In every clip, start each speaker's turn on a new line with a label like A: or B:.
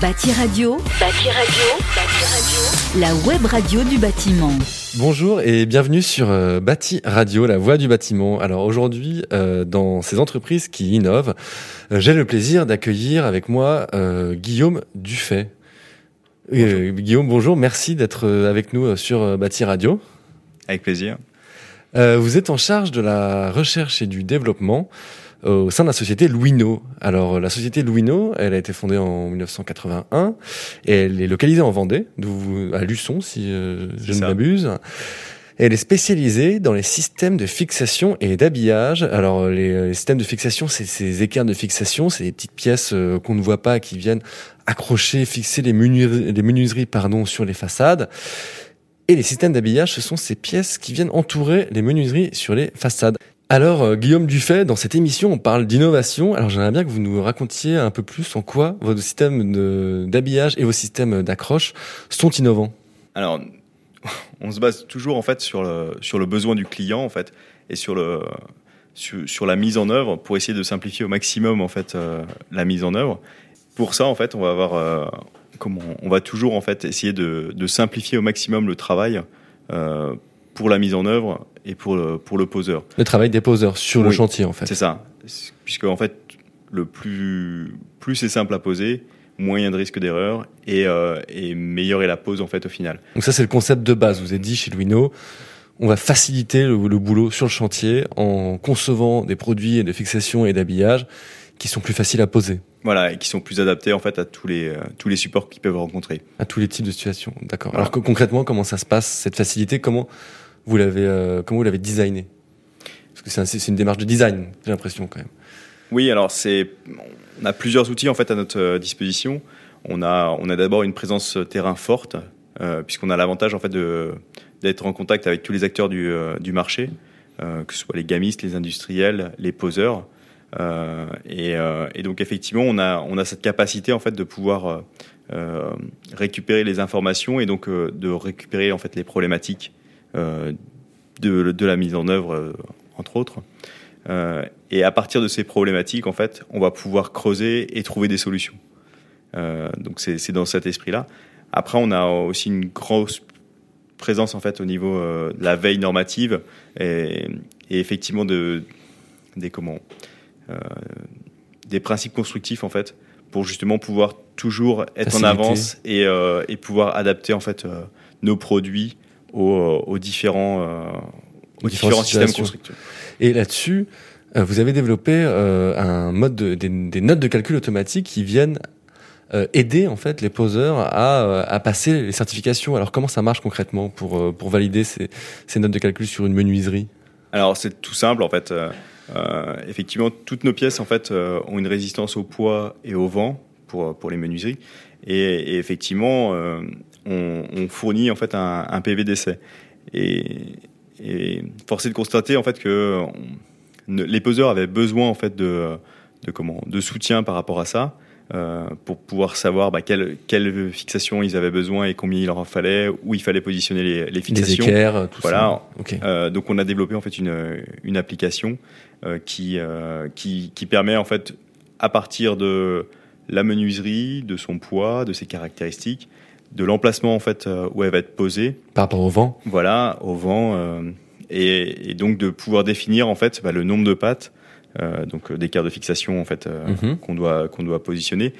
A: Bâti Radio, Bâti Radio, Bâti Radio, la web radio du bâtiment.
B: Bonjour et bienvenue sur euh, Bâti Radio, la voix du bâtiment. Alors aujourd'hui, euh, dans ces entreprises qui innovent, euh, j'ai le plaisir d'accueillir avec moi euh, Guillaume Dufay. Euh, Guillaume, bonjour, merci d'être avec nous sur Bâti Radio.
C: Avec plaisir.
B: Euh, vous êtes en charge de la recherche et du développement euh, au sein de la société Louino. Alors, la société Louino, elle a été fondée en 1981 et elle est localisée en Vendée, à Luçon, si euh, je ne m'abuse. Elle est spécialisée dans les systèmes de fixation et d'habillage. Alors, les, euh, les systèmes de fixation, c'est ces écarts de fixation, c'est des petites pièces euh, qu'on ne voit pas qui viennent accrocher, fixer les, menuiseries, les menuiseries pardon, sur les façades. Et les systèmes d'habillage, ce sont ces pièces qui viennent entourer les menuiseries sur les façades. Alors, euh, Guillaume Dufay, dans cette émission, on parle d'innovation. Alors, j'aimerais bien que vous nous racontiez un peu plus en quoi vos systèmes d'habillage et vos systèmes d'accroche sont innovants.
C: Alors, on se base toujours en fait sur le, sur le besoin du client en fait et sur le sur, la mise en œuvre pour essayer de simplifier au maximum en fait euh, la mise en œuvre. Pour ça, en fait, on va avoir euh, comment on va toujours en fait essayer de, de simplifier au maximum le travail pour la mise en œuvre et pour le, pour le poseur.
B: Le travail des poseurs sur le chantier, en fait.
C: C'est ça. Puisque en fait, le plus, plus c'est simple à poser, moins il y a de risque d'erreur et, euh, et meilleure est la pose en fait au final.
B: Donc ça, c'est le concept de base. Vous avez dit chez Louino, on va faciliter le, le boulot sur le chantier en concevant des produits de fixation et d'habillage qui sont plus faciles à poser
C: Voilà, et qui sont plus adaptés en fait à tous les, euh, tous les supports qu'ils peuvent rencontrer.
B: à tous les types de situations. D'accord.
C: Voilà.
B: Alors que, concrètement, comment ça se passe cette facilité? Comment vous l'avez euh, comment vous l'avez designé? Parce que c'est un- c'est une démarche de design, j'ai l'impression quand même.
C: Oui, alors c'est, on a plusieurs outils en fait à notre euh, disposition. On a, on a d'abord une présence terrain forte, euh, puisqu'on a l'avantage en fait d'être en contact avec tous les acteurs du, euh, du marché, euh, que ce soit les gamistes, les industriels, les poseurs. Euh, et, euh, donc effectivement, on a, on a cette capacité en fait de pouvoir euh, euh, récupérer les informations et donc euh, de récupérer en fait les problématiques euh, de, de la mise en œuvre, euh, entre autres. Euh, et à partir de ces problématiques, en fait, on va pouvoir creuser et trouver des solutions. Euh, donc c'est c'est dans cet esprit-là. Après, on a aussi une grosse présence en fait au niveau euh, de la veille normative et, et effectivement de des comment euh, des principes constructifs en fait pour justement pouvoir toujours être en avance et, euh, et pouvoir adapter en fait euh, nos produits aux, aux différents euh, aux différents systèmes constructifs.
B: Et là-dessus, euh, vous avez développé euh, un mode de, des, des notes de calcul automatiques qui viennent euh, aider en fait les poseurs à, euh, à passer les certifications. Alors comment ça marche concrètement pour euh, pour valider ces, ces notes de calcul sur une menuiserie?
C: Alors c'est tout simple en fait. Euh, euh, effectivement, toutes nos pièces en fait euh, ont une résistance au poids et au vent pour pour les menuiseries. Et, et effectivement, euh, on, on fournit en fait un, un PV d'essai. Et, et force est de constater en fait que on- les poseurs avaient besoin en fait de de comment de soutien par rapport à ça. euh, pour pouvoir savoir bah, quelle, quelle fixation ils avaient besoin et combien il leur en fallait, où il fallait positionner les, les
B: Les
C: fixations.
B: équerres, tout
C: Voilà.
B: ça.
C: Euh, donc on a développé en fait une, une application euh, qui, qui qui permet en fait à partir de la menuiserie, de son poids, de ses caractéristiques, de l'emplacement en fait euh, où elle va être posée,
B: Par rapport au vent.
C: voilà, au vent, euh, et, et donc de pouvoir définir en fait bah, le nombre de pattes, euh, donc d'écart de fixation en fait euh,
B: Mhm.
C: qu'on doit qu'on doit positionner,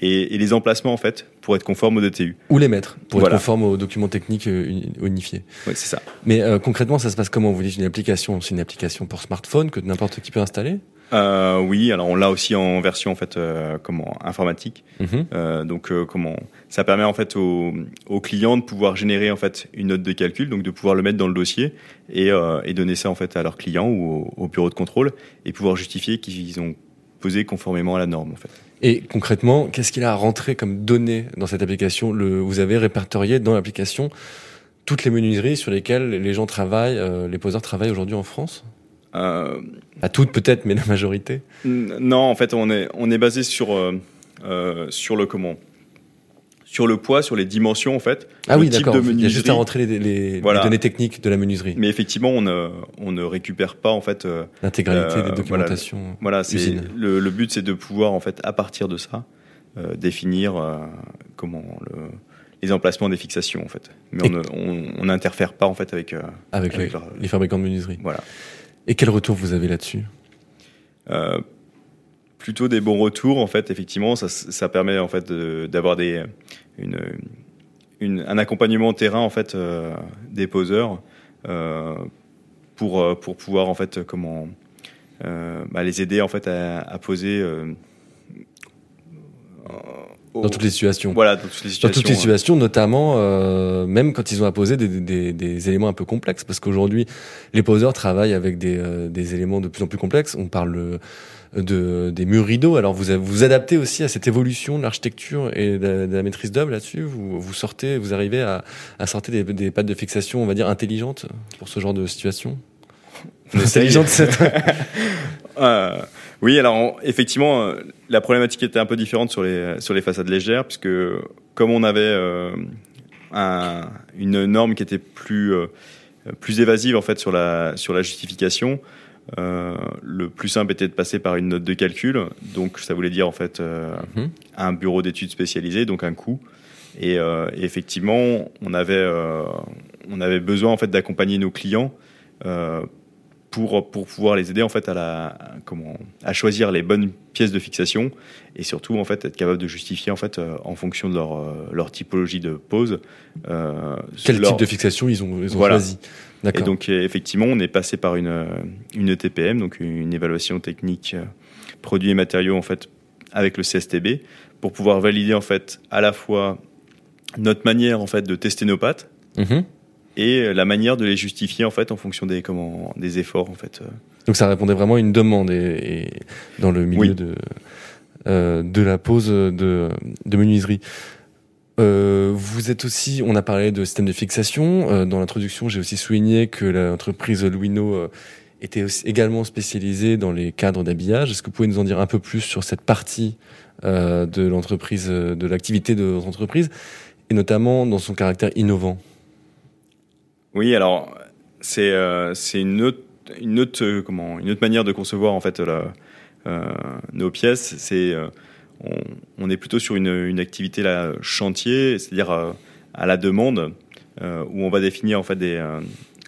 C: et, et les emplacements en fait pour être conforme au DTU.
B: Ou les mettre pour
C: Voilà.
B: être conforme aux documents techniques uni- unifiés.
C: Ouais, c'est ça.
B: Mais euh, concrètement, ça se passe comment? Vous dites une application, c'est une application pour smartphone que n'importe qui peut installer?
C: Euh, oui, alors on l'a aussi en version en fait euh, comment informatique.
B: Mhm.
C: Euh, donc euh, comment ça permet en fait aux, aux clients de pouvoir générer en fait une note de calcul, donc de pouvoir le mettre dans le dossier et, euh, et donner ça en fait à leurs clients ou au, au bureau de contrôle et pouvoir justifier qu'ils ont posé conformément à la norme en fait.
B: Et concrètement, qu'est-ce qu'il a à rentrer comme données dans cette application? Le, Vous avez répertorié dans l'application toutes les menuiseries sur lesquelles les gens travaillent, euh, les poseurs travaillent aujourd'hui en France?
C: Euh,
B: Pas toutes peut-être, mais la majorité.
C: non, en fait on est on est basé sur euh, euh, sur le comment? Sur le poids, sur les dimensions en fait.
B: Ah
C: le
B: oui, d'accord. Il y a juste à rentrer les, les- les
C: Voilà.
B: données techniques de la menuiserie,
C: Mais effectivement, on ne, on ne récupère pas en fait. euh,
B: l'intégralité des
C: voilà.
B: documentations.
C: Voilà,
B: Usine.
C: le, le but, c'est de pouvoir en fait, à partir de ça, définir comment le, les emplacements des fixations en fait. Mais on n'interfère pas en fait avec
B: avec, les, fabricants de menuiserie.
C: Voilà.
B: Et quel retour vous avez là-dessus
C: Plutôt des bons retours en fait. Effectivement, ça, ça permet en fait d'avoir un accompagnement terrain en fait des poseurs pour pour pouvoir en fait comment euh, bah, les aider en fait à, poser euh,
B: dans toutes les situations.
C: Voilà, dans toutes les situations.
B: Dans toutes les situations, notamment euh, même quand ils ont à poser des, des, des éléments un peu complexes, parce qu'aujourd'hui, les poseurs travaillent avec des, des éléments de plus en plus complexes. On parle de, des murs rideaux. Alors vous vous adaptez aussi à cette évolution de l'architecture et de, la maîtrise d'œuvre là-dessus? Vous, vous sortez, vous arrivez à, à sortir des, des pattes de fixation, on va dire intelligentes pour ce genre de situation?
C: Cette. euh, oui, alors effectivement, euh, la problématique était un peu différente sur les sur les façades légères, puisque comme on avait euh, un, une norme qui était plus euh, plus évasive en fait sur la sur la justification. Le plus simple était de passer par une note de calcul, donc ça voulait dire en fait mm-hmm. un bureau d'études spécialisé, donc un coût. Et, et effectivement, on avait on avait besoin en fait d'accompagner nos clients pour, pour pouvoir les aider en fait à, la, comment, à choisir les bonnes pièces de fixation et surtout en fait être capable de justifier en fait euh, en fonction de leur, euh, leur typologie de pose.
B: Euh, Quel type de fixation ils ont, ils ont choisi
C: Et donc effectivement on est passé par une, une ETPM, donc une évaluation technique produits et matériaux en fait avec le CSTB pour pouvoir valider en fait à la fois notre manière en fait de tester nos pattes. Mm-hmm et la manière de les justifier en fait en fonction des comment des efforts en fait.
B: Donc ça répondait vraiment à une demande et, dans le milieu de euh, de la pose de, de menuiserie. Euh, vous êtes aussi, on a parlé de système de fixation. Euh, dans l'introduction, j'ai aussi souligné que l'entreprise Louino euh, était aussi également spécialisée dans les cadres d'habillage. Est-ce que vous pouvez nous en dire un peu plus sur cette partie euh, de l'entreprise, de l'activité de votre entreprise, et notamment dans son caractère innovant?
C: Oui, alors c'est euh, une autre une autre euh, comment une autre manière de concevoir en fait la, euh, nos pièces. C'est on, on, est plutôt sur une, une activité là chantier, c'est-à-dire à la demande, où on va définir en fait des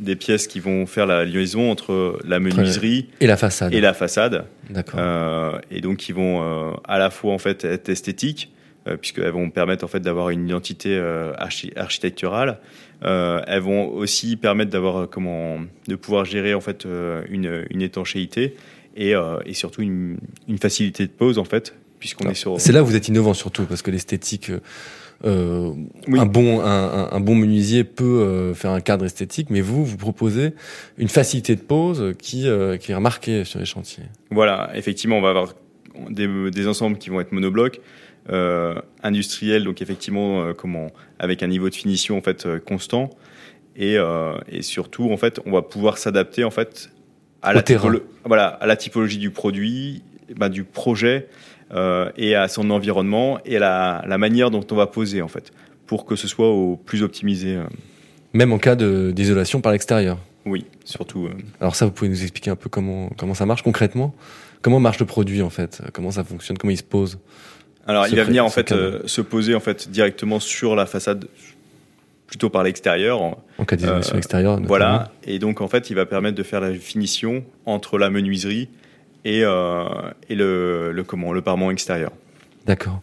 C: des pièces qui vont faire la liaison entre la menuiserie
B: et la façade.
C: Et la façade.
B: D'accord.
C: Euh, et donc qui vont euh, à la fois en fait être esthétiques, euh, puisqu'elles vont permettre en fait d'avoir une identité architecturale, euh, elles vont aussi permettre d'avoir euh, comment de pouvoir gérer en fait euh, une, une étanchéité et, et surtout une, une, facilité de pose en fait puisqu'on est sur.
B: C'est là où vous êtes innovant surtout parce que l'esthétique. Euh, un bon un, un, bon menuisier peut euh, faire un cadre esthétique, mais vous vous proposez une facilité de pose qui qui est remarquée sur les chantiers.
C: Voilà, effectivement, on va avoir des, des ensembles qui vont être monoblocs, euh, industriel, donc effectivement, euh, comment, avec un niveau de finition en fait euh, constant, et, et surtout en fait, on va pouvoir s'adapter en fait à la, voilà, à la typologie du produit, bah, du projet euh, et à son environnement et à la, la, manière dont on va poser en fait, pour que ce soit au plus optimisé.
B: Même en cas d'isolation par l'extérieur.
C: Oui, surtout.
B: Alors ça, vous pouvez nous expliquer un peu comment comment ça marche concrètement? Comment marche le produit en fait? Comment ça fonctionne? Comment il se pose?
C: Alors, il va venir en fait euh, se poser en fait directement sur la façade, plutôt par l'extérieur.
B: En cas d'isolation euh, extérieure.
C: Voilà. Et donc en fait, il va permettre de faire la finition entre la menuiserie et, euh, et le, le, comment le parement extérieur.
B: D'accord.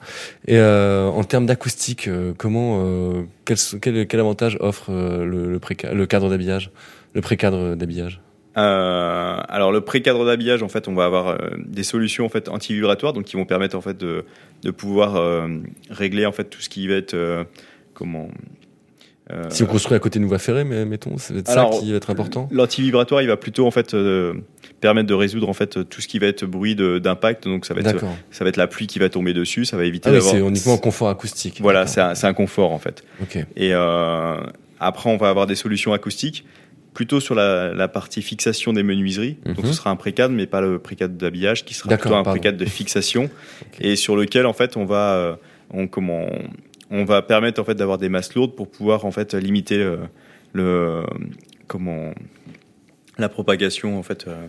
B: Et en termes d'acoustique, comment quel, quel, quel, avantage offre le, le, le cadre d'habillage, le pré-cadre d'habillage?
C: Euh, alors le pré-cadre d'habillage, en fait, on va avoir euh, des solutions en fait anti-vibratoires, donc qui vont permettre en fait de, de pouvoir euh, régler en fait tout ce qui va être comment.
B: si on construit à côté d'une voie ferrée, mais mettons, c'est ça qui va être important.
C: L'anti-vibratoire, il va plutôt en fait permettre de résoudre en fait tout ce qui va être bruit d'impact. Donc ça va être ça va être la pluie qui va tomber dessus, ça va éviter.
B: Ah oui, c'est uniquement un confort acoustique.
C: Voilà, c'est un, un, confort en fait.
B: Okay.
C: Et après, on va avoir des solutions acoustiques plutôt sur la, la, partie fixation des menuiseries. Donc ce mhm. sera un précadre, mais pas le précadre d'habillage, qui sera plutôt un précadre de fixation, et sur lequel en fait on va, euh, on, comment, on va permettre en fait d'avoir des masses lourdes pour pouvoir en fait limiter le, le comment la propagation en fait euh,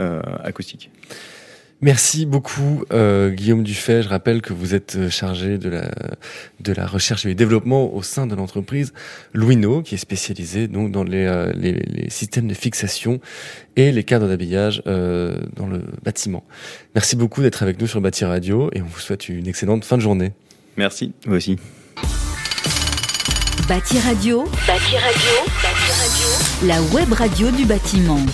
C: euh, acoustique.
B: Merci beaucoup euh, Guillaume Dufay. Je rappelle que vous êtes euh, chargé de la de la recherche et du développement au sein de l'entreprise Louino, qui est spécialisée donc dans les, euh, les, les, systèmes de fixation et les cadres d'habillage euh, dans le bâtiment. Merci beaucoup d'être avec nous sur Bâti Radio et on vous souhaite une excellente fin de journée.
C: Merci, vous aussi.
A: Bâti Radio, Bâti Radio, Bâti Radio, la web radio du bâtiment.